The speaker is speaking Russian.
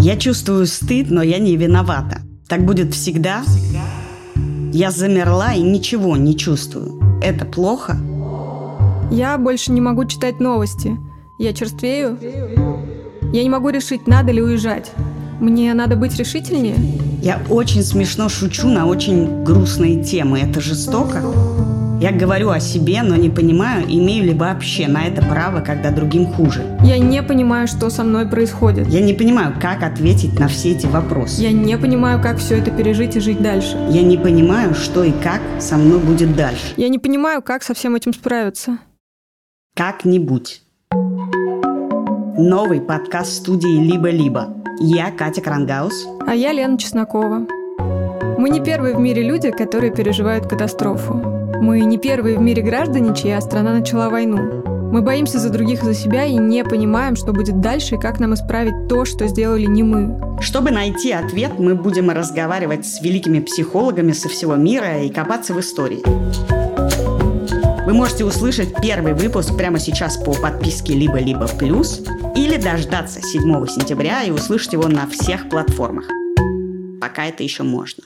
Я чувствую стыд, но я не виновата. Так будет всегда? Я замерла и ничего не чувствую. Это плохо? Я больше не могу читать новости. Я черствею. Я не могу решить, надо ли уезжать. Мне надо быть решительнее? Я очень смешно шучу на очень грустные темы. Это жестоко? Я говорю о себе, но не понимаю, имею ли вообще на это право, когда другим хуже. Я не понимаю, что со мной происходит. Я не понимаю, как ответить на все эти вопросы. Я не понимаю, как все это пережить и жить дальше. Я не понимаю, что и как со мной будет дальше. Я не понимаю, как со всем этим справиться. Как-нибудь. Новый подкаст студии «Либо-либо». Я Катя Крангаус. А я Лена Чеснокова. Мы не первые в мире люди, которые переживают катастрофу. Мы не первые в мире граждане, чья страна начала войну. Мы боимся за других и за себя и не понимаем, что будет дальше и как нам исправить то, что сделали не мы. Чтобы найти ответ, мы будем разговаривать с великими психологами со всего мира и копаться в истории. Вы можете услышать первый выпуск прямо сейчас по подписке «Либо-либо плюс» или дождаться 7 сентября и услышать его на всех платформах. Пока это еще можно.